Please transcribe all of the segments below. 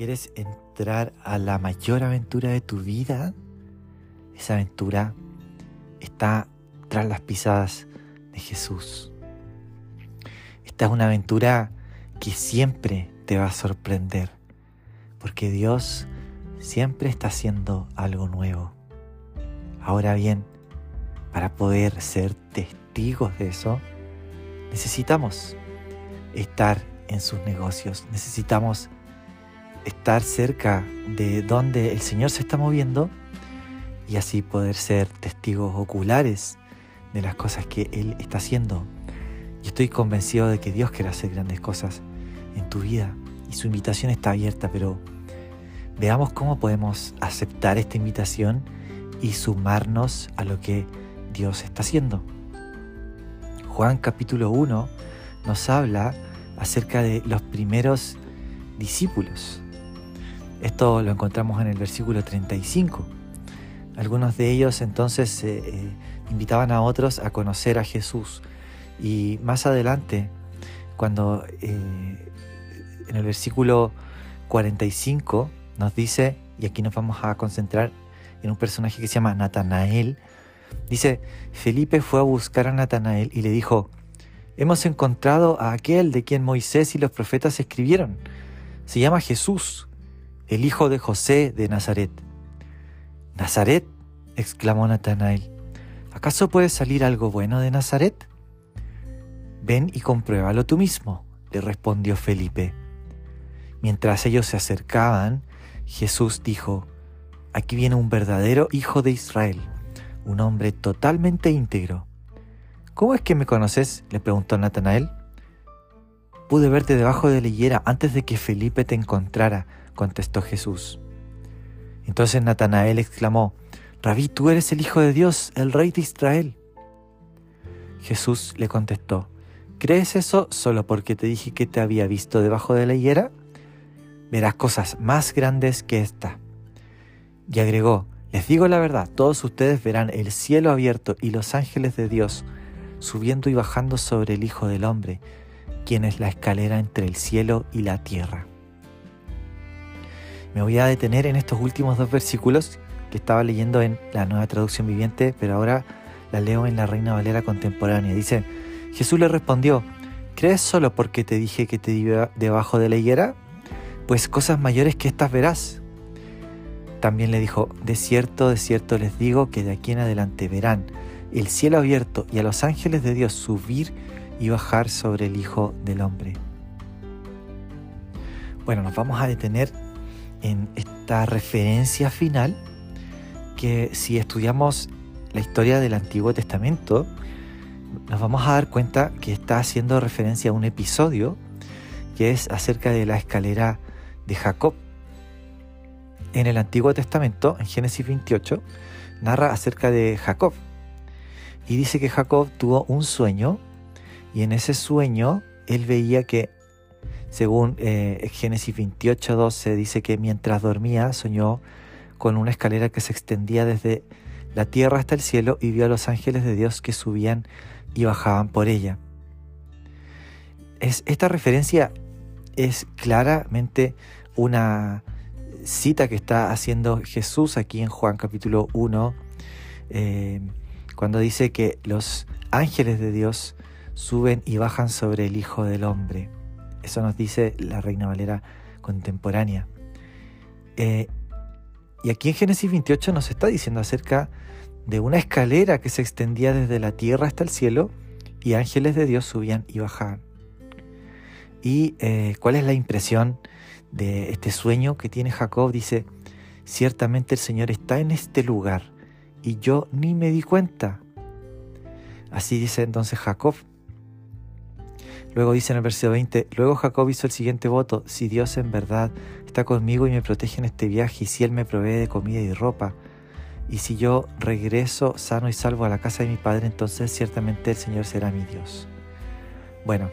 quieres entrar a la mayor aventura de tu vida, esa aventura está tras las pisadas de Jesús. Esta es una aventura que siempre te va a sorprender, porque Dios siempre está haciendo algo nuevo. Ahora bien, para poder ser testigos de eso, necesitamos estar en sus negocios, necesitamos estar cerca de donde el Señor se está moviendo y así poder ser testigos oculares de las cosas que Él está haciendo. Yo estoy convencido de que Dios quiere hacer grandes cosas en tu vida y su invitación está abierta, pero veamos cómo podemos aceptar esta invitación y sumarnos a lo que Dios está haciendo. Juan capítulo 1 nos habla acerca de los primeros discípulos. Esto lo encontramos en el versículo 35. Algunos de ellos entonces eh, eh, invitaban a otros a conocer a Jesús. Y más adelante, cuando eh, en el versículo 45 nos dice, y aquí nos vamos a concentrar en un personaje que se llama Natanael, dice, Felipe fue a buscar a Natanael y le dijo, hemos encontrado a aquel de quien Moisés y los profetas escribieron. Se llama Jesús, el hijo de José de Nazaret. ¿Nazaret? exclamó Natanael. ¿Acaso puede salir algo bueno de Nazaret? Ven y compruébalo tú mismo, le respondió Felipe. Mientras ellos se acercaban, Jesús dijo, Aquí viene un verdadero hijo de Israel, un hombre totalmente íntegro. ¿Cómo es que me conoces? le preguntó Natanael. Pude verte debajo de la higuera antes de que Felipe te encontrara, contestó Jesús. Entonces Natanael exclamó, Rabí, tú eres el Hijo de Dios, el Rey de Israel. Jesús le contestó, ¿crees eso solo porque te dije que te había visto debajo de la higuera? Verás cosas más grandes que esta. Y agregó, les digo la verdad, todos ustedes verán el cielo abierto y los ángeles de Dios subiendo y bajando sobre el Hijo del Hombre, quien es la escalera entre el cielo y la tierra. Me voy a detener en estos últimos dos versículos que estaba leyendo en la nueva traducción viviente, pero ahora la leo en la Reina Valera contemporánea. Dice, Jesús le respondió, ¿crees solo porque te dije que te di debajo de la higuera? Pues cosas mayores que estas verás. También le dijo, de cierto, de cierto les digo que de aquí en adelante verán el cielo abierto y a los ángeles de Dios subir y bajar sobre el Hijo del Hombre. Bueno, nos vamos a detener en esta referencia final que si estudiamos la historia del Antiguo Testamento, nos vamos a dar cuenta que está haciendo referencia a un episodio que es acerca de la escalera de Jacob. En el Antiguo Testamento, en Génesis 28, narra acerca de Jacob. Y dice que Jacob tuvo un sueño y en ese sueño él veía que según eh, Génesis 28, 12, dice que mientras dormía soñó con una escalera que se extendía desde la tierra hasta el cielo y vio a los ángeles de Dios que subían y bajaban por ella. Es, esta referencia es claramente una cita que está haciendo Jesús aquí en Juan capítulo 1, eh, cuando dice que los ángeles de Dios suben y bajan sobre el Hijo del Hombre. Eso nos dice la Reina Valera contemporánea. Eh, y aquí en Génesis 28 nos está diciendo acerca de una escalera que se extendía desde la tierra hasta el cielo y ángeles de Dios subían y bajaban. ¿Y eh, cuál es la impresión de este sueño que tiene Jacob? Dice, ciertamente el Señor está en este lugar y yo ni me di cuenta. Así dice entonces Jacob Luego dice en el versículo 20, luego Jacob hizo el siguiente voto, si Dios en verdad está conmigo y me protege en este viaje, y si Él me provee de comida y ropa, y si yo regreso sano y salvo a la casa de mi Padre, entonces ciertamente el Señor será mi Dios. Bueno,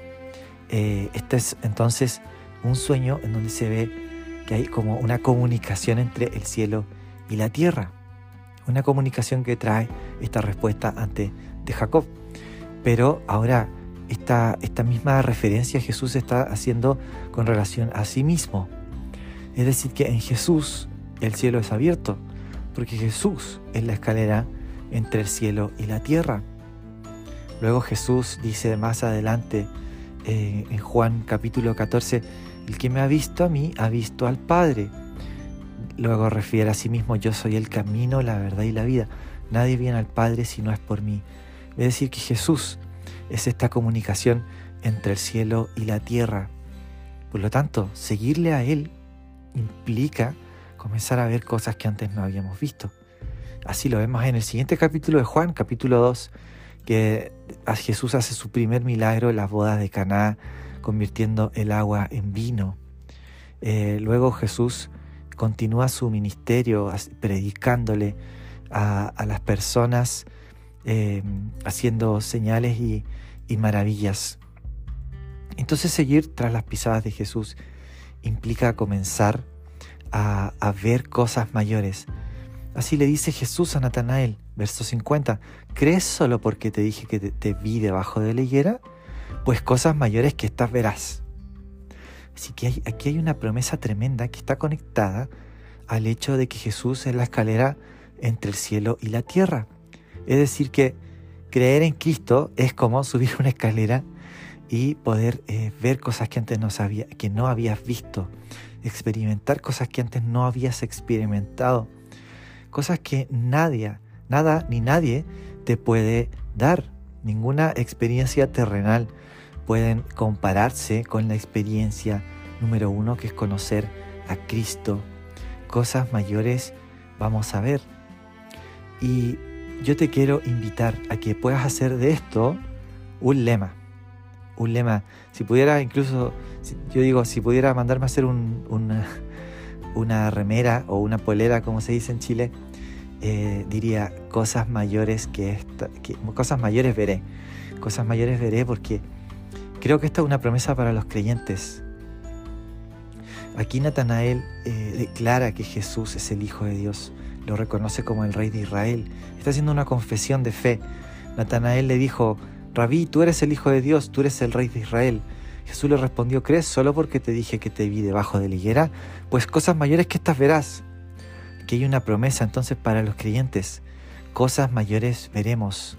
eh, este es entonces un sueño en donde se ve que hay como una comunicación entre el cielo y la tierra. Una comunicación que trae esta respuesta ante de Jacob. Pero ahora esta, esta misma referencia Jesús está haciendo con relación a sí mismo. Es decir, que en Jesús el cielo es abierto, porque Jesús es la escalera entre el cielo y la tierra. Luego Jesús dice más adelante eh, en Juan capítulo 14, el que me ha visto a mí ha visto al Padre. Luego refiere a sí mismo, yo soy el camino, la verdad y la vida. Nadie viene al Padre si no es por mí. Es decir, que Jesús es esta comunicación entre el cielo y la tierra. Por lo tanto, seguirle a Él implica comenzar a ver cosas que antes no habíamos visto. Así lo vemos en el siguiente capítulo de Juan, capítulo 2, que Jesús hace su primer milagro en las bodas de Caná, convirtiendo el agua en vino. Eh, luego Jesús continúa su ministerio predicándole a, las personas, eh, haciendo señales y, maravillas. Entonces seguir tras las pisadas de Jesús implica comenzar a, a ver cosas mayores, Así le dice Jesús a Natanael, verso 50, ¿crees solo porque te dije que te, vi debajo de la higuera? Pues cosas mayores que estas verás. Así que aquí hay una promesa tremenda que está conectada al hecho de que Jesús es la escalera entre el cielo y la tierra. Es decir, que creer en Cristo es como subir una escalera y poder eh, ver cosas que antes no, sabía, que no habías visto, experimentar cosas que antes no habías experimentado cosas que nadie, nada ni nadie te puede dar. Ninguna experiencia terrenal pueden compararse con la experiencia número uno que es conocer a Cristo. Cosas mayores vamos a ver. Y yo te quiero invitar a que puedas hacer de esto un lema. Un lema. Si pudiera incluso, yo digo, si pudiera mandarme a hacer una, una remera o una polera, como se dice en Chile, eh, diría cosas mayores que, esta, cosas mayores veré, cosas mayores veré porque creo que esta es una promesa para los creyentes. Aquí Natanael eh, declara que Jesús es el Hijo de Dios, lo reconoce como el Rey de Israel, está haciendo una confesión de fe. Natanael le dijo, Rabí, tú eres el Hijo de Dios, tú eres el Rey de Israel. Jesús le respondió, ¿crees solo porque te dije que te vi debajo de la higuera? Pues cosas mayores que estas verás que hay una promesa entonces para los creyentes. Cosas mayores veremos.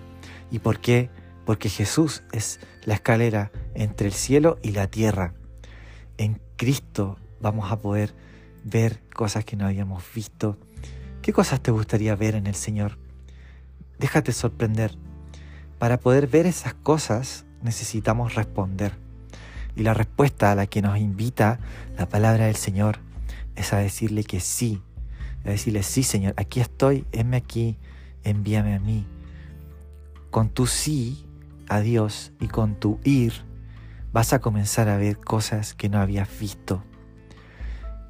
¿Y por qué? Porque Jesús es la escalera entre el cielo y la tierra. En Cristo vamos a poder ver cosas que no habíamos visto. ¿Qué cosas te gustaría ver en el Señor? Déjate sorprender. Para poder ver esas cosas necesitamos responder. Y la respuesta a la que nos invita la palabra del Señor es a decirle que sí, a decirle, sí Señor, aquí estoy, heme aquí, envíame a mí. Con tu sí a Dios y con tu ir, vas a comenzar a ver cosas que no habías visto.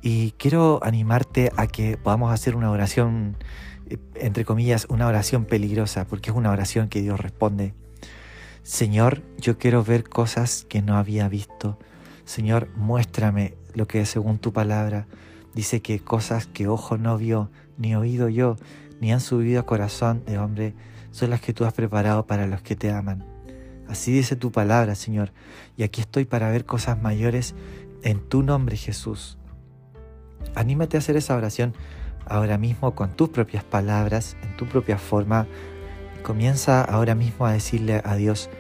Y quiero animarte a que podamos hacer una oración, eh, entre comillas, una oración peligrosa, porque es una oración que Dios responde. Señor, yo quiero ver cosas que no había visto. Señor, muéstrame lo que según tu palabra Dice que cosas que ojo no vio, ni oído yo, ni han subido a corazón de hombre, son las que tú has preparado para los que te aman. Así dice tu palabra, Señor, y aquí estoy para ver cosas mayores en tu nombre, Jesús. Anímate a hacer esa oración ahora mismo con tus propias palabras, en tu propia forma. Comienza ahora mismo a decirle a Dios,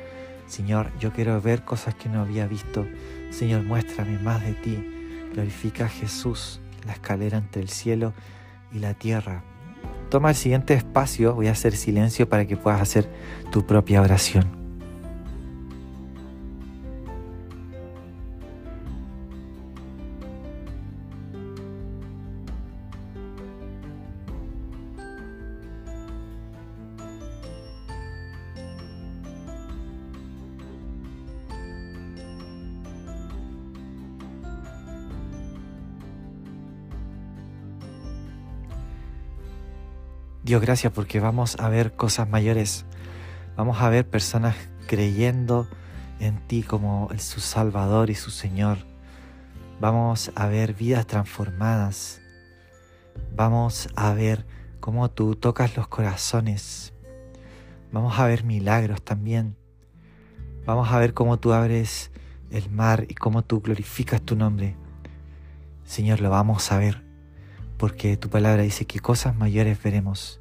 Señor, yo quiero ver cosas que no había visto. Señor, muéstrame más de ti. Glorifica a Jesús la escalera entre el cielo y la tierra. Toma el siguiente espacio, voy a hacer silencio para que puedas hacer tu propia oración. Dios, gracias porque vamos a ver cosas mayores. Vamos a ver personas creyendo en ti como su Salvador y su Señor. Vamos a ver vidas transformadas. Vamos a ver cómo tú tocas los corazones. Vamos a ver milagros también. Vamos a ver cómo tú abres el mar y cómo tú glorificas tu nombre. Señor, lo vamos a ver, porque tu palabra dice que cosas mayores veremos.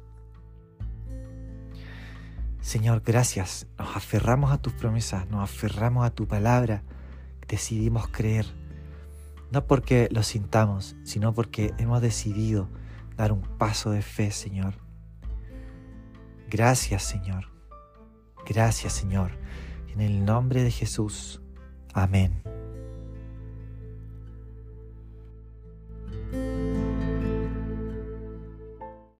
Señor, gracias. Nos aferramos a tus promesas, nos aferramos a tu palabra, decidimos creer, no porque lo sintamos, sino porque hemos decidido dar un paso de fe, Señor. Gracias, Señor. Gracias, Señor. En el nombre de Jesús. Amén.